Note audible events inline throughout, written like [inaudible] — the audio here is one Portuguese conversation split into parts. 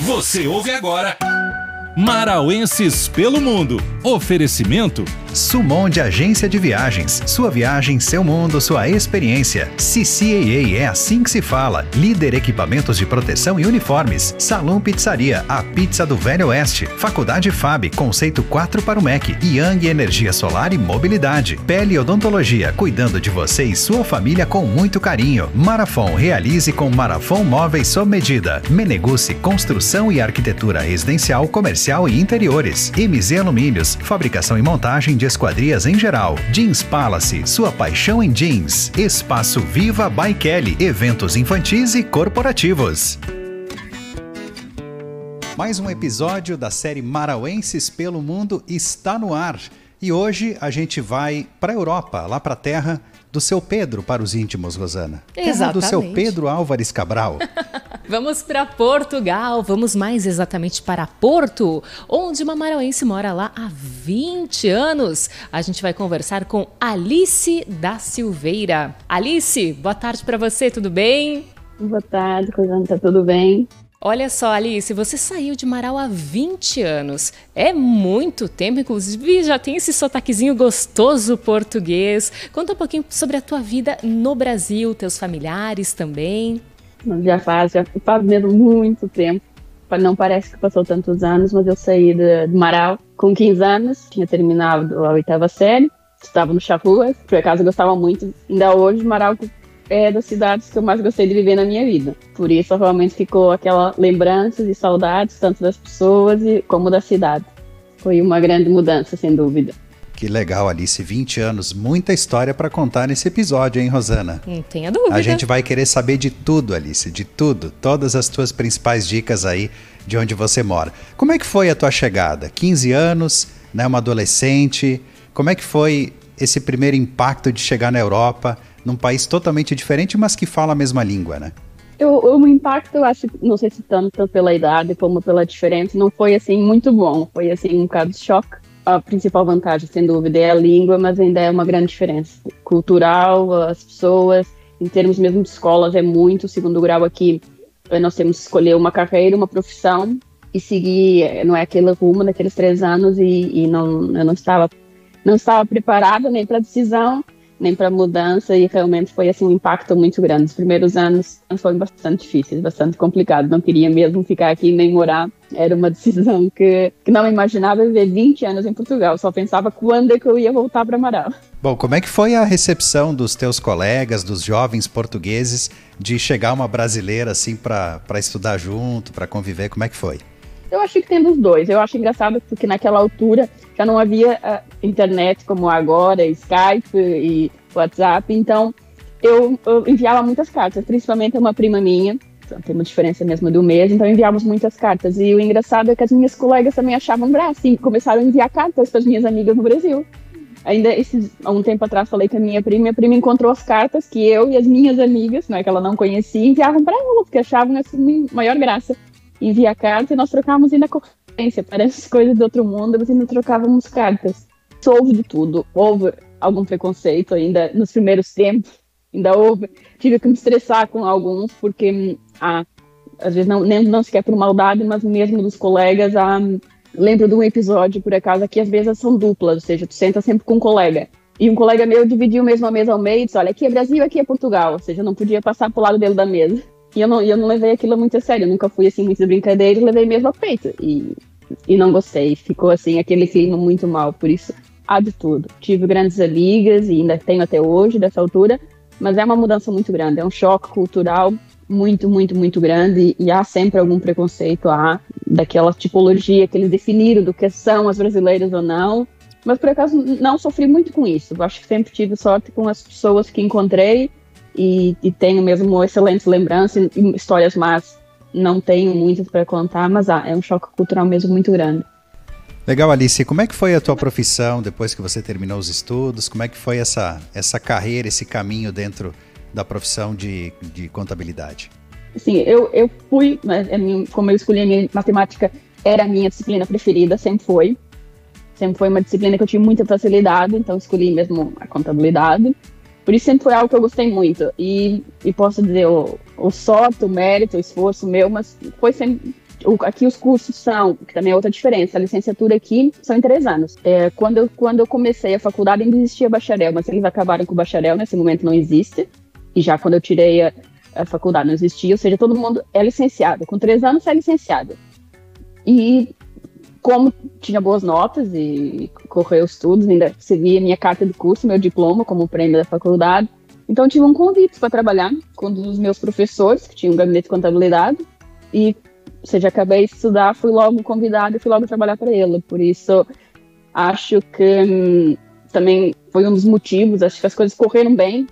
Você ouve agora. Marauenses pelo Mundo. Oferecimento Sumon de Agência de Viagens. Sua viagem, seu mundo, sua experiência. CCAA é assim que se fala. Líder Equipamentos de Proteção e Uniformes. Salão Pizzaria, a pizza do Velho Oeste. Faculdade FAB, conceito 4 para o MEC. Yang Energia Solar e Mobilidade. Pele Odontologia, cuidando de você e sua família com muito carinho. Marafon, realize com Marafon Móveis sob medida. Meneguce, construção e arquitetura residencial, comercial e interiores. MZ Alumínios, fabricação e montagem de esquadrias em geral. Jeans Palace, sua paixão em jeans. Espaço Viva by Kelly, eventos infantis e corporativos. Mais um episódio da série Marauenses pelo Mundo está no ar. E hoje a gente vai para a Europa, lá para a terra do seu Pedro para os íntimos, Rosana. Terra Exatamente. do seu Pedro Álvares Cabral. [laughs] Vamos para Portugal, vamos mais exatamente para Porto, onde uma marauense mora lá há 20 anos. A gente vai conversar com Alice da Silveira. Alice, boa tarde para você, tudo bem? Boa tarde, Rosana, tá tudo bem? Olha só, Alice, você saiu de Marau há 20 anos. É muito tempo, inclusive já tem esse sotaquezinho gostoso português. Conta um pouquinho sobre a tua vida no Brasil, teus familiares também. Já faz, já faz mesmo muito tempo. Não parece que passou tantos anos, mas eu saí de, Marau com 15 anos, tinha terminado a oitava série, estava no Charruas, por acaso eu gostava muito. Ainda hoje, Marau é das cidades que eu mais gostei de viver na minha vida. Por isso, realmente ficou aquela lembranças e saudades, tanto das pessoas e como da cidade. Foi uma grande mudança, sem dúvida. Que legal, Alice. 20 anos, muita história para contar nesse episódio, hein, Rosana? Não tenha dúvida. A gente vai querer saber de tudo, Alice, de tudo. Todas as tuas principais dicas aí de onde você mora. Como é que foi a tua chegada? 15 anos, né, uma adolescente. Como é que foi esse primeiro impacto de chegar na Europa? Num país totalmente diferente, mas que fala a mesma língua, né? O, o impacto, eu acho, não sei se tanto pela idade como pela diferença, não foi assim muito bom. Foi assim um bocado de choque. A principal vantagem, sem dúvida, é a língua, mas ainda é uma grande diferença cultural, as pessoas, em termos mesmo de escolas, é muito. Segundo grau aqui, eh, nós temos que escolher uma carreira, uma profissão e seguir, eh, não é aquele rumo daqueles três anos e, e não, eu não estava, não estava preparada nem para a decisão nem para mudança e realmente foi assim um impacto muito grande. Os primeiros anos foram bastante difíceis, bastante complicado. Não queria mesmo ficar aqui nem morar. Era uma [laughs] decisão que, que não imaginava viver 20 anos em Portugal. Só pensava quando é que eu ia voltar para Amaral. Bom, como é que foi a recepção dos teus colegas, dos jovens portugueses, de chegar uma brasileira assim para estudar junto, para conviver? Como é que foi? Eu acho que tem dos dois. Eu acho engraçado porque naquela altura já não havia uh, internet como agora, Skype e WhatsApp. Então eu, eu, enviava muitas cartas, principalmente uma prima minha. Então, tem uma diferença mesmo do mês, então enviávamos muitas cartas. E o engraçado é que as minhas colegas também achavam graça e começaram a enviar cartas para as minhas amigas no Brasil. Ainda esses, há um tempo atrás falei com a minha prima, minha prima encontrou as cartas que eu e as minhas amigas, não é que ela não conhecia, enviavam para ela, porque achavam assim maior graça envia carta e nós trocávamos ainda correspondência. Parece coisas do outro mundo, mas ainda trocávamos cartas. Houve de tudo. Houve algum preconceito ainda nos primeiros tempos. Ainda houve. Tive que me estressar com alguns, porque ah, às vezes não, nem, não sequer por maldade, mas mesmo dos colegas. Ah, lembro de um episódio, por acaso, que às vezes são duplas, ou seja, tu senta sempre com um colega. E um colega meu dividiu mesmo a mesa ao meio e disse: Olha, aqui é Brasil, aqui é Portugal. Ou seja, não podia passar para o lado dele da mesa. E eu não, eu não levei aquilo muito a sério, eu nunca fui assim muito de brincadeira, levei mesmo a peito. E, e não gostei, ficou assim, aquele clima muito mal, por isso há de tudo. Tive grandes amigas e ainda tenho até hoje, dessa altura, mas é uma mudança muito grande, é um choque cultural muito, muito, muito grande e há sempre algum preconceito há daquela tipologia que eles definiram do que são as brasileiras ou não. Mas por acaso não sofri muito com isso. Acho que sempre tive sorte com as pessoas que encontrei e, e tenho mesmo excelentes lembranças e histórias más. Não tenho muitas para contar, mas ah, é um choque cultural mesmo muito grande. Legal, Alice. Como é que foi a tua profissão depois que você terminou os estudos? Como é que foi essa, essa carreira, esse caminho dentro da profissão de, de contabilidade? Sim, eu, eu fui, né, como eu escolhi a minha matemática, era a minha disciplina preferida, sempre foi. Sempre foi uma disciplina que eu tinha muita facilidade, então escolhi mesmo a contabilidade. Por isso sempre foi algo que eu gostei muito. E, e posso dizer, o, o sorte, o mérito, o esforço meu, mas foi sempre aqui os cursos são, que também é outra diferença, a licenciatura aqui são em três anos. É, quando, eu, quando eu comecei a faculdade ainda existia bacharel, mas eles acabaram com o bacharel, nesse momento não existe. E já quando eu tirei a, a faculdade não existia, ou seja, todo mundo é licenciado. Com três anos é licenciado. E como tinha boas notas e correu estudos, ainda recebi a minha carta de curso, meu diploma como prêmio da faculdade. Então tive um convite para trabalhar com um dos meus professores, que tinha um gabinete de contabilidade, e ou seja, acabei de estudar, fui logo convidada e fui logo trabalhar para ele. Por isso, acho que hum, também foi um dos motivos, acho que as coisas correram bem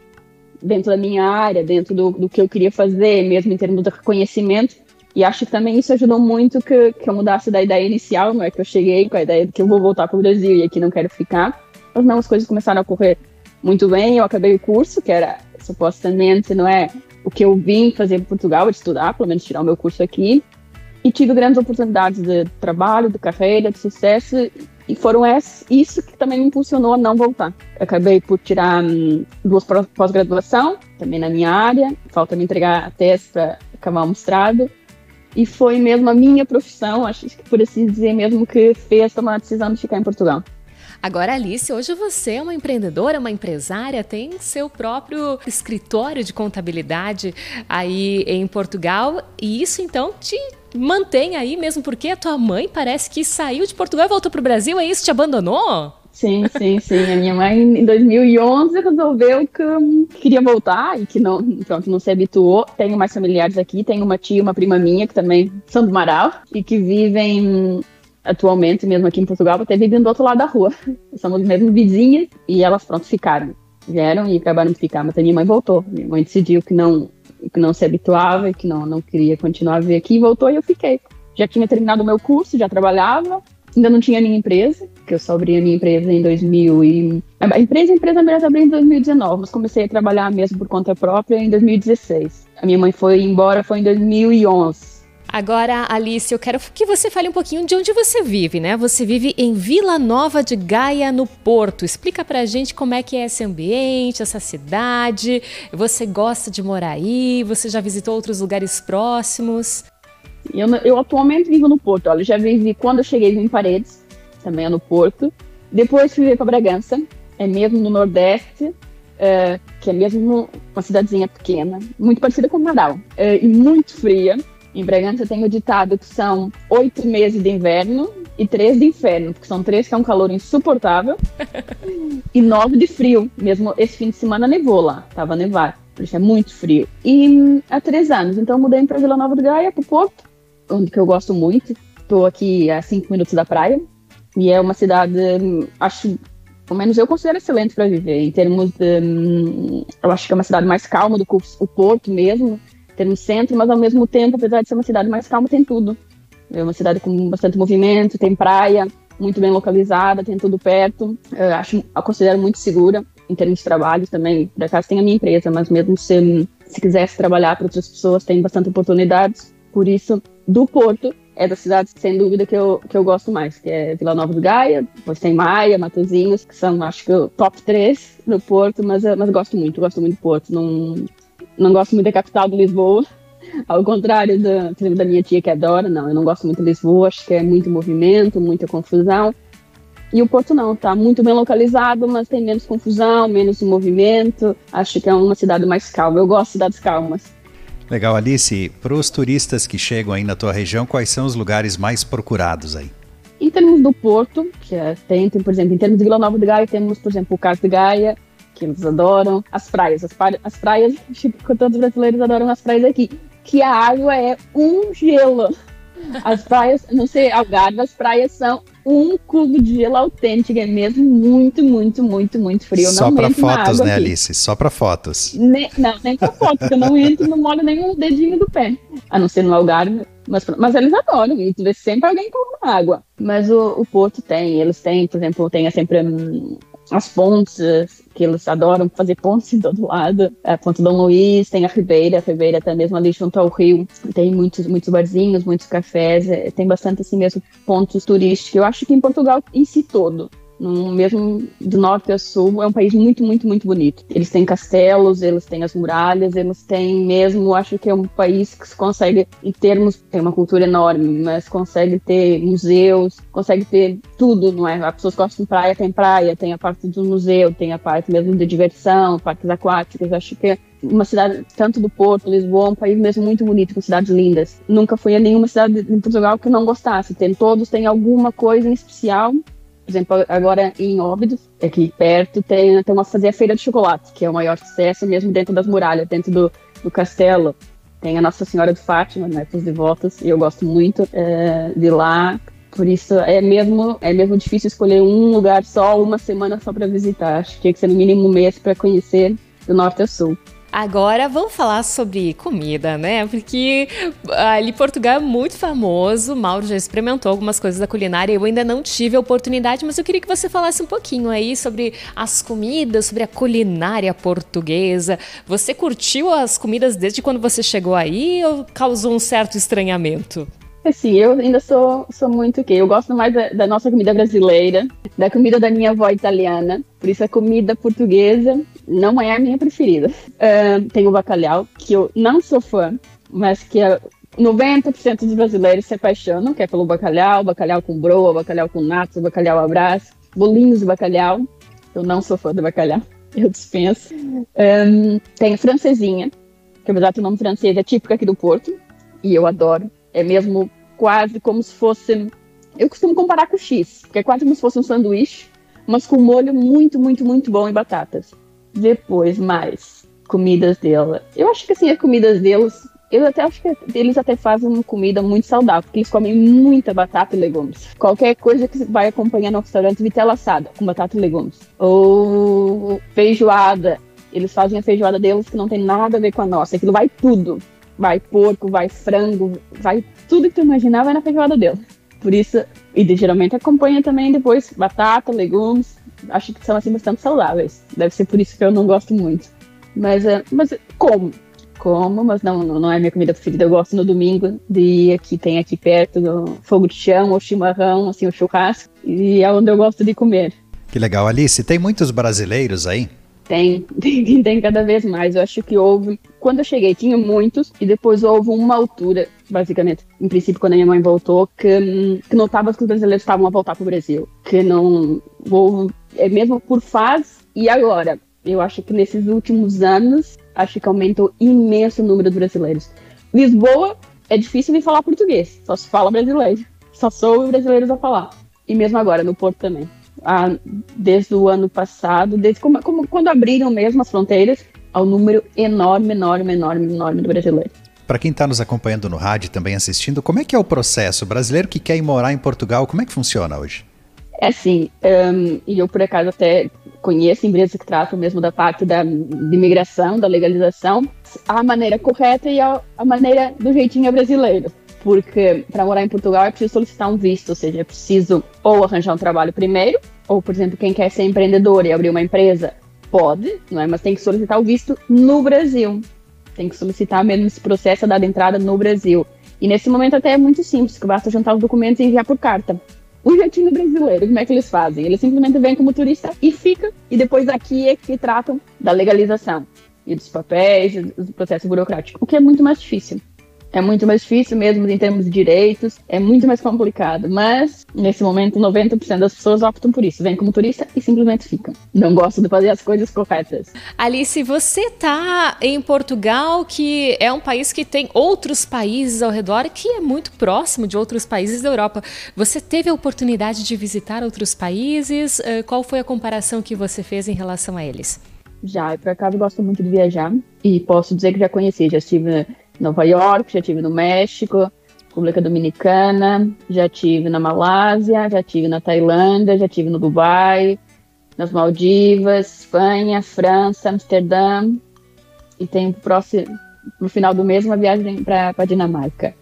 dentro da minha área, dentro do, do que eu queria fazer, mesmo em termos de reconhecimento. E acho que também isso ajudou muito que, que eu mudasse da ideia inicial, não é que eu cheguei com a ideia de que eu vou voltar para o Brasil e aqui não quero ficar. Mas não, as coisas começaram a correr muito bem. Eu acabei o curso, que era supostamente, não é, o que eu vim fazer em Portugal, estudar, pelo menos tirar o meu curso aqui e tive grandes oportunidades de trabalho, de carreira, de sucesso, e foram isso que também me impulsionou a não voltar. Acabei por tirar hum, duas pós-graduação, também na minha área, falta me entregar a tese para acabar o mestrado, e foi mesmo a minha profissão, acho que por assim dizer mesmo, que fez tomar a decisão de ficar em Portugal. Agora, Alice, hoje você é uma empreendedora, uma empresária, tem seu próprio escritório de contabilidade aí em Portugal, e isso então te mantém aí mesmo porque a tua mãe parece que saiu de Portugal e voltou para o Brasil, é isso? Te abandonou? Sim, sim, sim. A minha mãe, em 2011, resolveu que queria voltar e que não, pronto, não se habituou. Tenho mais familiares aqui, tenho uma tia, uma prima minha, que também são do Marau e que vivem atualmente, mesmo aqui em Portugal, até vivem do outro lado da rua. [laughs] Somos mesmo vizinhas e elas, pronto, ficaram. Vieram e acabaram de ficar, mas a minha mãe voltou. Minha mãe decidiu que não que não se habituava e que não, não queria continuar a vir aqui, voltou e eu fiquei. Já tinha terminado o meu curso, já trabalhava, ainda não tinha minha empresa, que eu só abri a minha empresa em 2000 e... A empresa, a empresa mesmo abri em 2019, mas comecei a trabalhar mesmo por conta própria em 2016. A minha mãe foi embora, foi em 2011. Agora, Alice, eu quero que você fale um pouquinho de onde você vive, né? Você vive em Vila Nova de Gaia, no Porto. Explica pra gente como é que é esse ambiente, essa cidade. Você gosta de morar aí? Você já visitou outros lugares próximos? Eu, eu atualmente vivo no Porto. Olha, já vivi quando eu cheguei em Paredes, também é no Porto. Depois fui para Bragança, é mesmo no Nordeste, é, que é mesmo uma cidadezinha pequena, muito parecida com Marau, é, e muito fria em Bragança tem o ditado que são oito meses de inverno e três de inferno, porque são três que é um calor insuportável, [laughs] e nove de frio. Mesmo esse fim de semana nevou lá, tava a nevar, por isso é muito frio. E há três anos, então mudei para Vila Nova do Gaia, para Porto, onde que eu gosto muito. Estou aqui a cinco minutos da praia, e é uma cidade, acho pelo menos eu considero excelente para viver, em termos de. Hum, eu acho que é uma cidade mais calma do que o Porto mesmo ter um centro, mas ao mesmo tempo, apesar de ser uma cidade mais calma, tem tudo. É uma cidade com bastante movimento, tem praia, muito bem localizada, tem tudo perto. Eu acho, eu considero muito segura em termos de trabalho também. Por acaso tem a minha empresa, mas mesmo se, se quisesse trabalhar para outras pessoas, tem bastante oportunidades. Por isso, do Porto, é da cidade, sem dúvida, que eu, que eu gosto mais, que é Vila Nova do Gaia, depois tem Maia, Matozinhos, que são, acho que, o top 3 do Porto, mas, mas gosto muito, gosto muito do Porto. Não, não gosto muito da capital de Lisboa. [laughs] Ao contrário da, da minha tia que adora, não, eu não gosto muito de Lisboa, acho que é muito movimento, muita confusão. E o Porto não, está muito bem localizado, mas tem menos confusão, menos movimento. Acho que é uma cidade mais calma. Eu gosto de cidades calmas. Legal, Alice. Para os turistas que chegam aí na tua região, quais são os lugares mais procurados aí? Em termos do Porto, que é, tem, por exemplo, em termos de Vila Nova de Gaia, temos, por exemplo, o Cais de Gaia, que eles adoram. As praias, as, praias, as praias, [laughs] tipo, todos os brasileiros adoram as praias aqui. Que a água é um gelo. As praias, não sei, Algarve, as praias são um cubo de gelo autêntico, é mesmo muito, muito, muito, muito frio. Só para fotos, né, aqui. Alice? Só para fotos. Nem, não, nem para fotos, porque eu não entro, não molho nem o dedinho do pé. A não ser no Algarve. Mas, mas eles adoram, e tu vê sempre alguém com água. Mas o, o Porto tem, eles têm, por exemplo, tem sempre hum, as pontes, que eles adoram fazer pontes em todo lado. A Ponte Dom Luiz, tem a Ribeira, a Ribeira até mesmo ali junto ao rio. Tem muitos, muitos barzinhos, muitos cafés, é, tem bastante assim mesmo pontos turísticos. Eu acho que em Portugal em si todo, no mesmo do norte ao sul, é um país muito, muito, muito bonito. Eles têm castelos, eles têm as muralhas, eles têm mesmo, acho que é um país que se consegue, em termos, tem uma cultura enorme, mas consegue ter museus, consegue ter tudo, não é? As pessoas gostam de praia, tem praia, tem a parte do museu, tem a parte mesmo de diversão, parques aquáticos, acho que é uma cidade, tanto do Porto, Lisboa, um país mesmo muito bonito, com cidades lindas. Nunca fui a nenhuma cidade em Portugal que não gostasse. Tem, todos têm alguma coisa em especial. Por exemplo, agora em Óbidos, aqui perto, tem, tem uma fazer a feira de chocolate, que é o maior sucesso mesmo dentro das muralhas, dentro do, do castelo. Tem a Nossa Senhora de Fátima, né, para os devotos, e eu gosto muito é, de lá. Por isso é mesmo é mesmo difícil escolher um lugar só, uma semana só para visitar. Acho que tinha que ser no mínimo um mês para conhecer do norte ao sul. Agora vamos falar sobre comida, né? Porque ali Portugal é muito famoso. Mauro já experimentou algumas coisas da culinária. Eu ainda não tive a oportunidade, mas eu queria que você falasse um pouquinho aí sobre as comidas, sobre a culinária portuguesa. Você curtiu as comidas desde quando você chegou aí ou causou um certo estranhamento? Assim, eu ainda sou, sou muito o quê? Eu gosto mais da, da, nossa comida brasileira, da comida da minha avó italiana. Por isso a comida portuguesa não é a minha preferida. Uh, tem o bacalhau, que eu não sou fã, mas que 90% dos brasileiros se apaixonam, que é pelo bacalhau, bacalhau com broa, bacalhau com natos, bacalhau abraço, bolinhos de bacalhau. Eu não sou fã do bacalhau, [laughs] eu dispenso. Um, tem a francesinha, que apesar do nome francês é típica aqui do Porto, e eu adoro. É mesmo quase como se fosse. Eu costumo comparar com X, porque é quase como se fosse um sanduíche, mas com molho muito, muito, muito bom e batatas. Depois, mais comidas dela. Eu acho que assim, as comidas deles, eu até acho que eles até fazem uma comida muito saudável, porque eles comem muita batata e legumes. Qualquer coisa que vai acompanhar no restaurante, vitela assada com batata e legumes. Ou feijoada. Eles fazem a feijoada deles que não tem nada a ver com a nossa. Aquilo vai tudo vai porco, vai frango, vai tudo que tu imaginar vai na feijoada dele. Por isso, e geralmente acompanha também depois batata, legumes, acho que são assim bastante saudáveis. Deve ser por isso que eu não gosto muito. Mas, é, mas como, como, mas não, não é minha comida preferida. Eu gosto no domingo de ir aqui, tem aqui perto do fogo de chão, ou chimarrão, assim, o churrasco, e é onde eu gosto de comer. Que legal. Alice, tem muitos brasileiros aí? Tem, [laughs] tem, tem cada vez mais. Eu acho que houve. Quando eu cheguei, tinha muitos, e depois houve uma altura, basicamente, em princípio, quando a minha mãe voltou, que, que notava que os brasileiros estavam a voltar para o Brasil. Que não. Houve, é mesmo por fase, e agora. Eu acho que nesses últimos anos, acho que aumentou imenso o número de brasileiros. Lisboa é difícil de falar português, só se fala brasileiro. Só sou brasileiros a falar. E mesmo agora, no Porto também a, desde o ano passado, desde como, como, quando abriram mesmo as fronteiras, ao número enorme, enorme, enorme, enorme de brasileiros. Para quem está nos acompanhando no rádio também assistindo, como é que é o processo? O brasileiro que quer ir morar em Portugal, como é que funciona hoje? É assim, um, e eu por acaso até conheço empresas que tratam mesmo da parte da de imigração, da legalização, a maneira correta e a, a maneira do jeitinho brasileiro porque para morar em Portugal é preciso solicitar um visto, ou seja, é preciso ou arranjar um trabalho primeiro, ou, por exemplo, quem quer ser empreendedor e abrir uma empresa, pode, não é? Mas tem que solicitar o visto no Brasil. Tem que solicitar mesmo esse processo da entrada no Brasil. E nesse momento até é muito simples, que basta juntar os documentos e enviar por carta. [laughs] O jeitinho brasileiro, como é que eles fazem? Eles simplesmente vêm como turista e fica, e depois daqui é que tratam da legalização e dos papéis, do processo burocrático, o que é muito mais difícil. É muito mais difícil mesmo em termos de direitos, é muito mais complicado. Mas, nesse momento, 90% das pessoas optam por isso. Vêm como turista e simplesmente ficam. Não gostam de fazer as coisas corretas. Alice, você está em Portugal, que é um país que tem outros países ao redor, que é muito próximo de outros países da Europa. Você teve a oportunidade de visitar outros países? Eh, qual foi a comparação que você fez em relação a eles? Já, por acaso gosto muito de viajar e posso dizer que já conheci, já estive Nova York, já tive no México, República Dominicana, já tive na Malásia, já tive na Tailândia, já tive no Dubai, nas Maldivas, Espanha, França, Amsterdã e tenho próximo no final do mês uma viagem para a Dinamarca.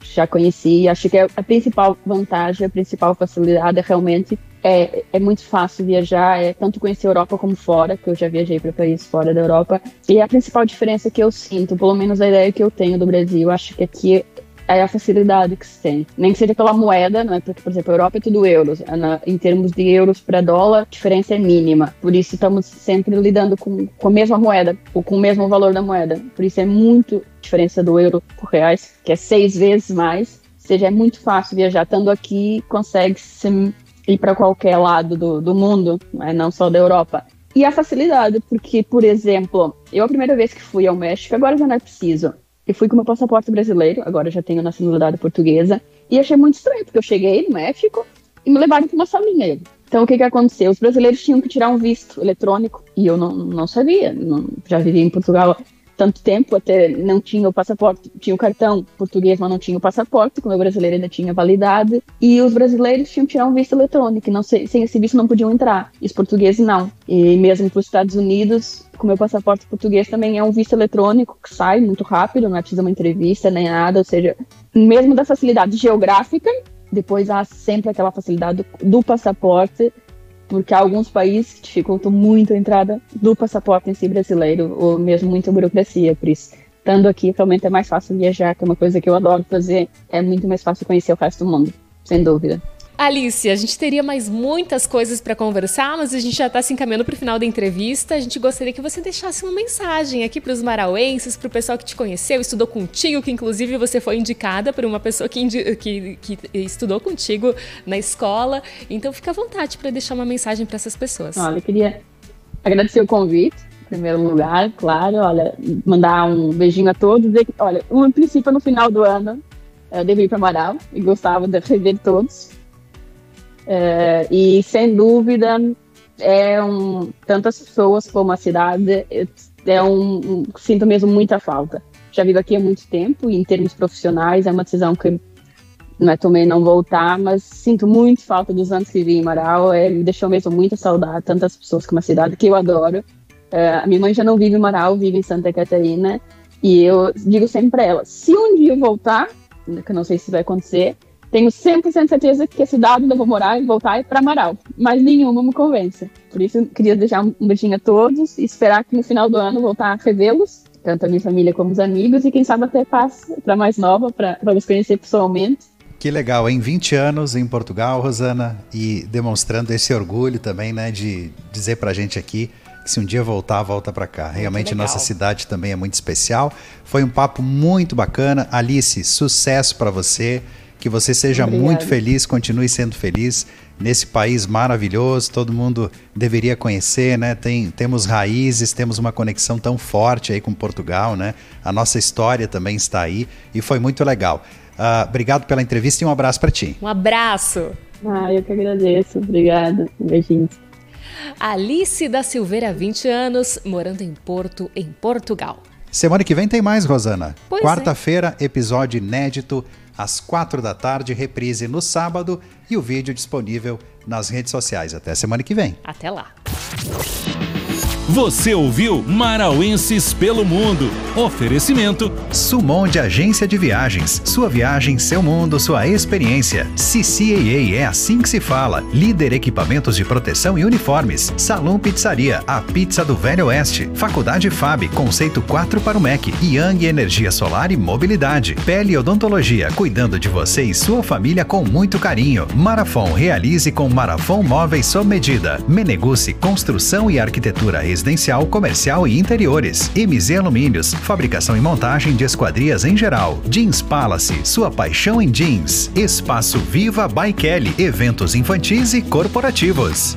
Já conheci, acho que é a principal vantagem, a principal facilidade é realmente é, é muito fácil viajar, é tanto conhecer a Europa como fora, que eu já viajei para países fora da Europa. E a principal diferença que eu sinto, pelo menos a ideia que eu tenho do Brasil, acho que aqui é a facilidade que se tem. Nem que seja pela moeda, né? porque, por exemplo, a Europa é tudo euros. Na, em termos de euros para dólar, a diferença é mínima. Por isso, estamos sempre lidando com, com a mesma moeda, ou com o mesmo valor da moeda. Por isso, é muito diferença do euro por reais, que é seis vezes mais. Ou seja, é muito fácil viajar. Estando aqui, consegue se ir para qualquer lado do, do mundo, né? não só da Europa. E a facilidade, porque, por exemplo, eu a primeira vez que fui ao México, agora já não é preciso. Eu fui com meu passaporte brasileiro, agora já tenho nacionalidade portuguesa, e achei muito estranho, porque eu cheguei no México e me levaram para uma salinha. Então, o que, que aconteceu? Os brasileiros tinham que tirar um visto eletrônico, e eu não, não sabia. Não, já vivi em Portugal tanto tempo, até não tinha o passaporte, tinha o cartão português, mas não tinha o passaporte, como o brasileiro ainda tinha validade, e os brasileiros tinham que tirar um visto eletrônico, não sei, sem esse visto não podiam entrar, e os portugueses não. E mesmo para os Estados Unidos, com meu passaporte português também é um visto eletrônico que sai muito rápido, não é preciso uma entrevista nem nada, ou seja, mesmo da facilidade geográfica, depois há sempre aquela facilidade do, do passaporte porque alguns países dificultam muito a entrada do passaporte em si brasileiro, ou mesmo muita burocracia, por isso. Estando aqui, realmente é mais fácil viajar, que é uma coisa que eu adoro fazer, é muito mais fácil conhecer o resto do mundo, sem dúvida. Alice, a gente teria mais muitas coisas para conversar, mas a gente já está se encaminhando para o final da entrevista. A gente gostaria que você deixasse uma mensagem aqui para os marauenses, para o pessoal que te conheceu, estudou contigo, que inclusive você foi indicada por uma pessoa que, que, que estudou contigo na escola. Então fica à vontade para deixar uma mensagem para essas pessoas. Olha, eu queria agradecer o convite, em primeiro lugar, claro. Olha, mandar um beijinho a todos. Que, olha, um princípio no final do ano eu devo ir para Amaral e gostava de rever todos é, e sem dúvida é um tantas pessoas como a cidade é um, um, sinto mesmo muita falta. Já vivo aqui há muito tempo e em termos profissionais é uma decisão que não é tomei não voltar, mas sinto muito falta dos anos que vivi em Marau. É, me deixou mesmo muita saudade tantas pessoas como a cidade que eu adoro. É, a minha mãe já não vive em Marau, vive em Santa Catarina e eu digo sempre para ela: se um dia eu voltar, que não sei se vai acontecer, tenho 100% certeza que a cidade onde eu vou morar e voltar é para Amaral, mas nenhuma me convence. Por isso, queria deixar um beijinho a todos e esperar que no final do ano voltar a revê-los, tanto a minha família como os amigos, e quem sabe até passe para mais nova, para vos conhecer pessoalmente. Que legal, em 20 anos em Portugal, Rosana, e demonstrando esse orgulho também, né, de dizer para a gente aqui que se um dia voltar, volta para cá. Realmente nossa cidade também é muito especial. Foi um papo muito bacana. Alice, sucesso para você. Que você seja Obrigada. muito feliz, continue sendo feliz nesse país maravilhoso. Todo mundo deveria conhecer, né? Tem, temos raízes, temos uma conexão tão forte aí com Portugal, né? A nossa história também está aí e foi muito legal. Uh, obrigado pela entrevista e um abraço para ti. Um abraço. Ah, eu que agradeço. Obrigada. Um beijinho. Alice da Silveira, 20 anos, morando em Porto, em Portugal. Semana que vem tem mais, Rosana. É. Quarta-feira, é. episódio inédito às quatro da tarde, reprise no sábado e o vídeo disponível nas redes sociais. Até semana que vem. Até lá. Você ouviu Marauenses pelo Mundo. Oferecimento Sumon de Agência de Viagens. Sua viagem, seu mundo, sua experiência. CCAA é assim que se fala. Líder equipamentos de proteção e uniformes. Salão Pizzaria, a pizza do Velho Oeste. Faculdade FAB, conceito 4 para o MEC. Yang Energia Solar e Mobilidade. Pele Odontologia, cuidando de você e sua família com muito carinho. Marafon, realize com Marafon Móveis sob medida. Meneguce, construção e arquitetura residencial, comercial e interiores. MZ Alumínios, fabricação e montagem de esquadrias em geral. Jeans Palace, sua paixão em jeans. Espaço Viva by Kelly, eventos infantis e corporativos.